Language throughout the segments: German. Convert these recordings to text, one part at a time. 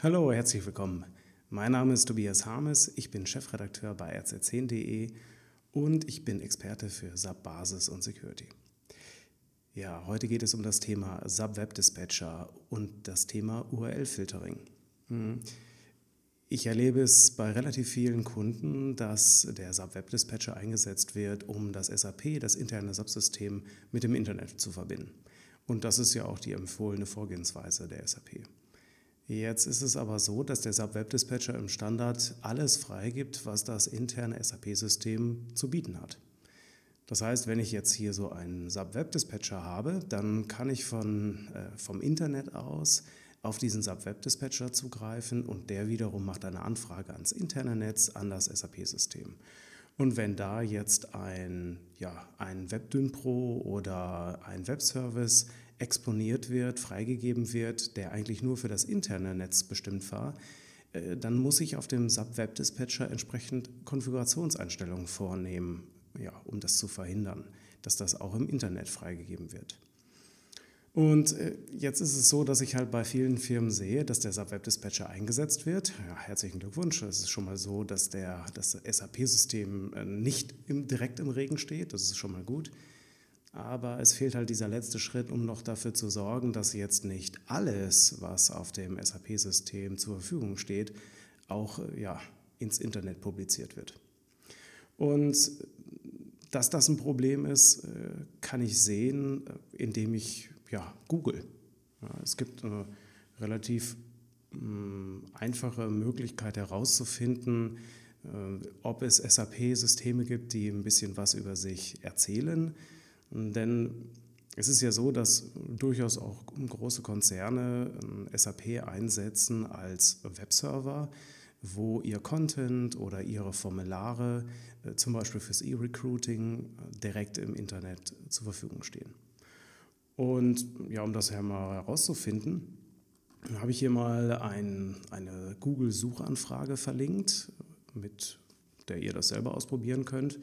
Hallo, herzlich willkommen. Mein Name ist Tobias Harmes, ich bin Chefredakteur bei rz10.de und ich bin Experte für SAP Basis und Security. Ja, heute geht es um das Thema SAP Web Dispatcher und das Thema URL-Filtering. Hm. Ich erlebe es bei relativ vielen Kunden, dass der SAP Web Dispatcher eingesetzt wird, um das SAP, das interne Subsystem, mit dem Internet zu verbinden. Und das ist ja auch die empfohlene Vorgehensweise der SAP. Jetzt ist es aber so, dass der SAP Web Dispatcher im Standard alles freigibt, was das interne SAP-System zu bieten hat. Das heißt, wenn ich jetzt hier so einen SAP Web Dispatcher habe, dann kann ich von, äh, vom Internet aus auf diesen SAP Web Dispatcher zugreifen und der wiederum macht eine Anfrage ans interne Netz, an das SAP-System. Und wenn da jetzt ein, ja, ein WebDynPro oder ein Webservice exponiert wird, freigegeben wird, der eigentlich nur für das interne Netz bestimmt war, äh, dann muss ich auf dem SAP Web Dispatcher entsprechend Konfigurationseinstellungen vornehmen, ja, um das zu verhindern, dass das auch im Internet freigegeben wird. Und äh, jetzt ist es so, dass ich halt bei vielen Firmen sehe, dass der SAP Web Dispatcher eingesetzt wird. Ja, herzlichen Glückwunsch. Es ist schon mal so, dass der, das SAP-System äh, nicht im, direkt im Regen steht. Das ist schon mal gut. Aber es fehlt halt dieser letzte Schritt, um noch dafür zu sorgen, dass jetzt nicht alles, was auf dem SAP-System zur Verfügung steht, auch ja, ins Internet publiziert wird. Und dass das ein Problem ist, äh, kann ich sehen, äh, indem ich ja, Google. Es gibt eine relativ mh, hm, einfache Möglichkeit herauszufinden, äh, ob es SAP-Systeme gibt, die ein bisschen was über sich erzählen denn es ist ja so, dass durchaus auch große Konzerne ähm, SAP einsetzen als Webserver, wo ihr Content oder ihre Formulare äh, zum Beispiel fürs E-Recruiting äh, direkt im Internet zur Verfügung stehen. Und ja, um das mal herauszufinden, habe ich hier mal ein, eine Google-Suchanfrage verlinkt, mit der ihr das selber ausprobieren könnt.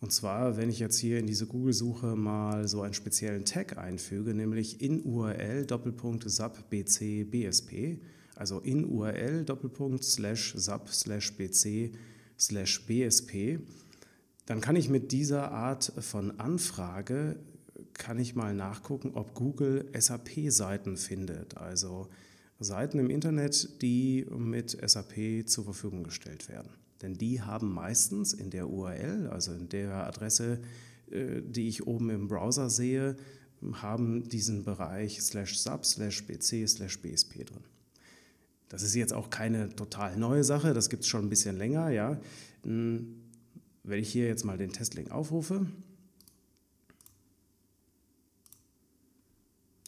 Und zwar, wenn ich jetzt hier in diese Google-Suche mal so einen speziellen Tag einfüge, nämlich in URL Doppelpunkt SAP BC BSP, also in URL Doppelpunkt slash SAP slash BC slash BSP, dann kann ich mit dieser Art von Anfrage, kann ich mal nachgucken, ob Google SAP-Seiten findet, also Seiten im Internet, die mit SAP zur Verfügung gestellt werden. Denn die haben meistens in der URL, also in der Adresse, äh, die ich oben im Browser sehe, haben diesen Bereich slash sub slash bc slash bsp drin. Das ist jetzt auch keine total neue Sache, das gibt es schon ein bisschen länger. Ja. Hm, wenn ich hier jetzt mal den Testlink aufrufe,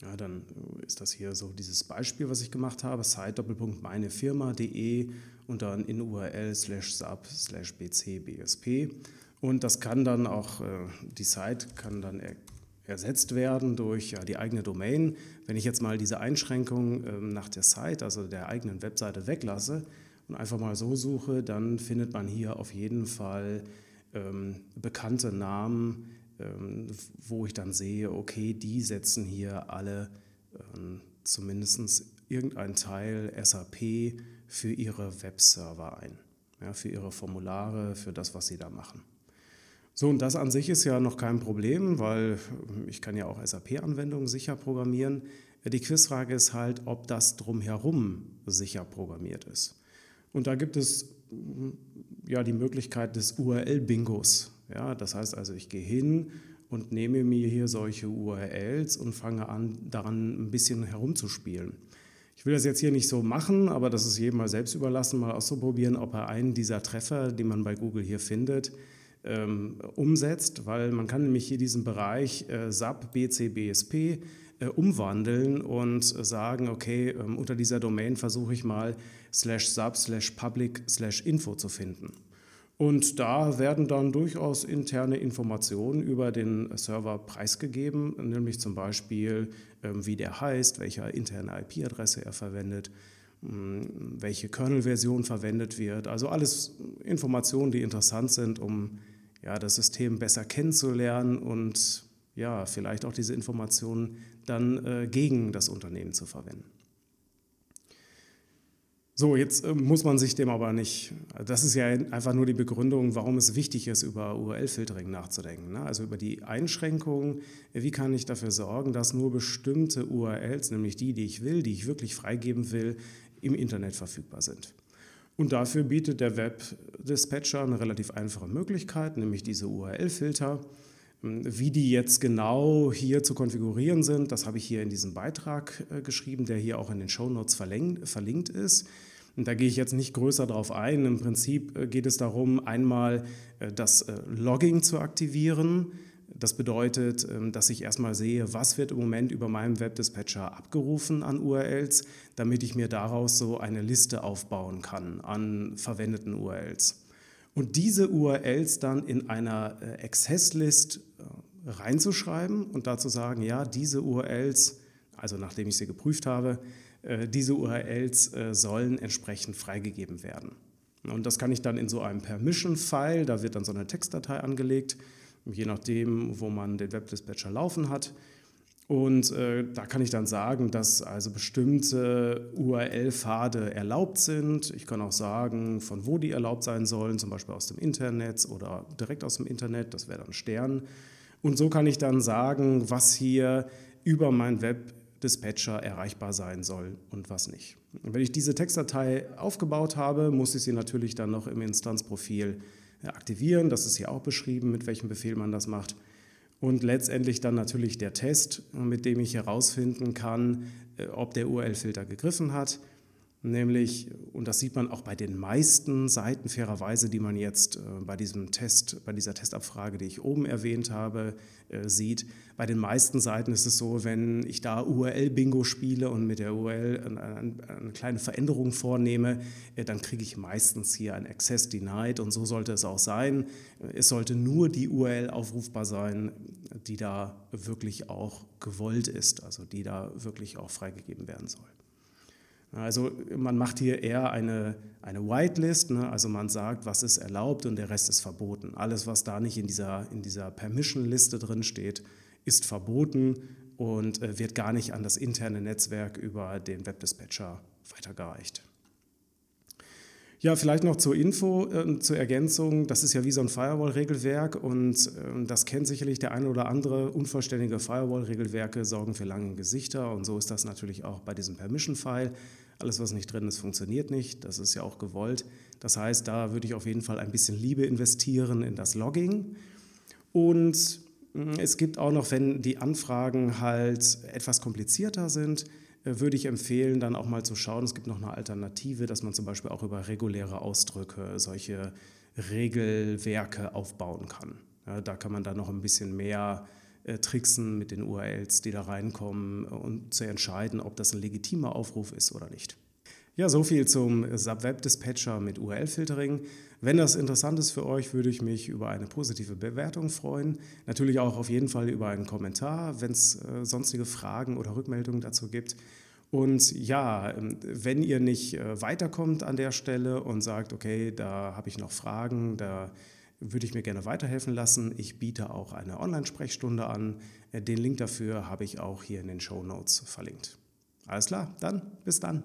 Ja, dann ist das hier so dieses Beispiel, was ich gemacht habe, site meinefirma.de und dann in URL slash sub slash bcbsp. Und das kann dann auch, äh, die Site kann dann ersetzt werden durch ja, die eigene Domain. Wenn ich jetzt mal diese Einschränkung ähm, nach der Site, also der eigenen Webseite weglasse und einfach mal so suche, dann findet man hier auf jeden Fall ähm, bekannte Namen, ähm, wo ich dann sehe, okay, die setzen hier alle ähm, zumindest irgendeinen Teil SAP für ihre Webserver ein, ja, für ihre Formulare, für das, was sie da machen. So, und das an sich ist ja noch kein Problem, weil ich kann ja auch SAP-Anwendungen sicher programmieren. Die Quizfrage ist halt, ob das drumherum sicher programmiert ist. Und da gibt es ja die Möglichkeit des URL-Bingos. Ja, das heißt also, ich gehe hin und nehme mir hier solche URLs und fange an, daran ein bisschen herumzuspielen. Ich will das jetzt hier nicht so machen, aber das ist jedem mal selbst überlassen, mal auszuprobieren, ob er einen dieser Treffer, die man bei Google hier findet, ähm, umsetzt, weil man kann nämlich hier diesen Bereich äh, SAP, BC, BSP äh, umwandeln und sagen, okay, ähm, unter dieser Domain versuche ich mal slash sub slash public slash info zu finden. Und da werden dann durchaus interne Informationen über den Server preisgegeben, nämlich zum Beispiel, ähm, wie der heißt, welche interne IP-Adresse er verwendet, hm, welche Kernel-Version verwendet wird. Also alles Informationen, die interessant sind, um ja, das System besser kennenzulernen und ja, vielleicht auch diese Informationen dann äh, gegen das Unternehmen zu verwenden. So, jetzt äh, muss man sich dem aber nicht, das ist ja einfach nur die Begründung, warum es wichtig ist, über URL-Filtering nachzudenken. Ne? Also über die Einschränkungen, wie kann ich dafür sorgen, dass nur bestimmte URLs, nämlich die, die ich will, die ich wirklich freigeben will, im Internet verfügbar sind. Und dafür bietet der Web-Dispatcher eine relativ einfache Möglichkeit, nämlich diese URL-Filter. Wie die jetzt genau hier zu konfigurieren sind, das habe ich hier in diesem Beitrag äh, geschrieben, der hier auch in den Shownotes verlinkt ist. Und da gehe ich jetzt nicht größer drauf ein. Im Prinzip äh, geht es darum, einmal äh, das Logging zu aktivieren. Das bedeutet, ähm, dass ich erstmal sehe, was wird im Moment über meinem Webdispatcher abgerufen an URLs, damit ich mir daraus so eine Liste aufbauen kann an verwendeten URLs. Und diese URLs dann in einer Access-List reinzuschreiben und dazu sagen, ja, diese URLs, also nachdem ich sie geprüft habe, äh, diese URLs äh, sollen entsprechend freigegeben werden. Und das kann ich dann in so einem Permission-File, da wird dann so eine Textdatei angelegt, je nachdem, wo man den Webdispatcher laufen hat. Und äh, da kann ich dann sagen, dass also bestimmte URL-Pfade erlaubt sind. Ich kann auch sagen, von wo die erlaubt sein sollen, zum Beispiel aus dem Internet oder direkt aus dem Internet, das wäre dann Stern. Und so kann ich dann sagen, was hier über mein Web-Dispatcher erreichbar sein soll und was nicht. Wenn ich diese Textdatei aufgebaut habe, muss ich sie natürlich dann noch im Instanzprofil aktivieren. Das ist hier auch beschrieben, mit welchem Befehl man das macht. Und letztendlich dann natürlich der Test, mit dem ich herausfinden kann, äh, ob der URL-Filter gegriffen hat. Nämlich, und das sieht man auch bei den meisten Seiten fairerweise, die man jetzt äh, bei diesem Test, bei dieser Testabfrage, die ich oben erwähnt habe, äh, sieht. Bei den meisten Seiten ist es so, wenn ich da URL-Bingo spiele und mit der URL eine kleine Veränderung vornehme, äh, dann kriege ich meistens hier ein Access Denied und so sollte es auch sein. Es sollte nur die URL aufrufbar sein, die da wirklich auch gewollt ist, also die da wirklich auch freigegeben werden soll. Also man macht hier eher eine, eine Whitelist, ne? also man sagt, was ist erlaubt und der Rest ist verboten. Alles, was da nicht in dieser, in dieser Permission-Liste drin steht, ist verboten und äh, wird gar nicht an das interne Netzwerk über den Webdispatcher weitergereicht. Ja, vielleicht noch zur Info, äh, zur Ergänzung. Das ist ja wie so ein Firewall-Regelwerk und äh, das kennt sicherlich der eine oder andere. Unvollständige Firewall-Regelwerke sorgen für lange Gesichter und so ist das natürlich auch bei diesem Permission-File. Alles, was nicht drin ist, funktioniert nicht. Das ist ja auch gewollt. Das heißt, da würde ich auf jeden Fall ein bisschen Liebe investieren in das Logging. Und mm, es gibt auch noch, wenn die Anfragen halt etwas komplizierter sind, würde ich empfehlen, dann auch mal zu schauen. Es gibt noch eine Alternative, dass man zum Beispiel auch über reguläre Ausdrücke solche Regelwerke aufbauen kann. Ja, da kann man dann noch ein bisschen mehr äh, tricksen mit den URLs, die da reinkommen, um zu entscheiden, ob das ein legitimer Aufruf ist oder nicht. Ja, so viel zum Subweb Dispatcher mit URL-Filtering. Wenn das interessant ist für euch, würde ich mich über eine positive Bewertung freuen. Natürlich auch auf jeden Fall über einen Kommentar, wenn es äh, sonstige Fragen oder Rückmeldungen dazu gibt. Und ja, ähm, wenn ihr nicht äh, weiterkommt an der Stelle und sagt, okay, da habe ich noch Fragen, da würde ich mir gerne weiterhelfen lassen. Ich biete auch eine Online-Sprechstunde an. Äh, den Link dafür habe ich auch hier in den Show Notes verlinkt. Alles klar, dann bis dann.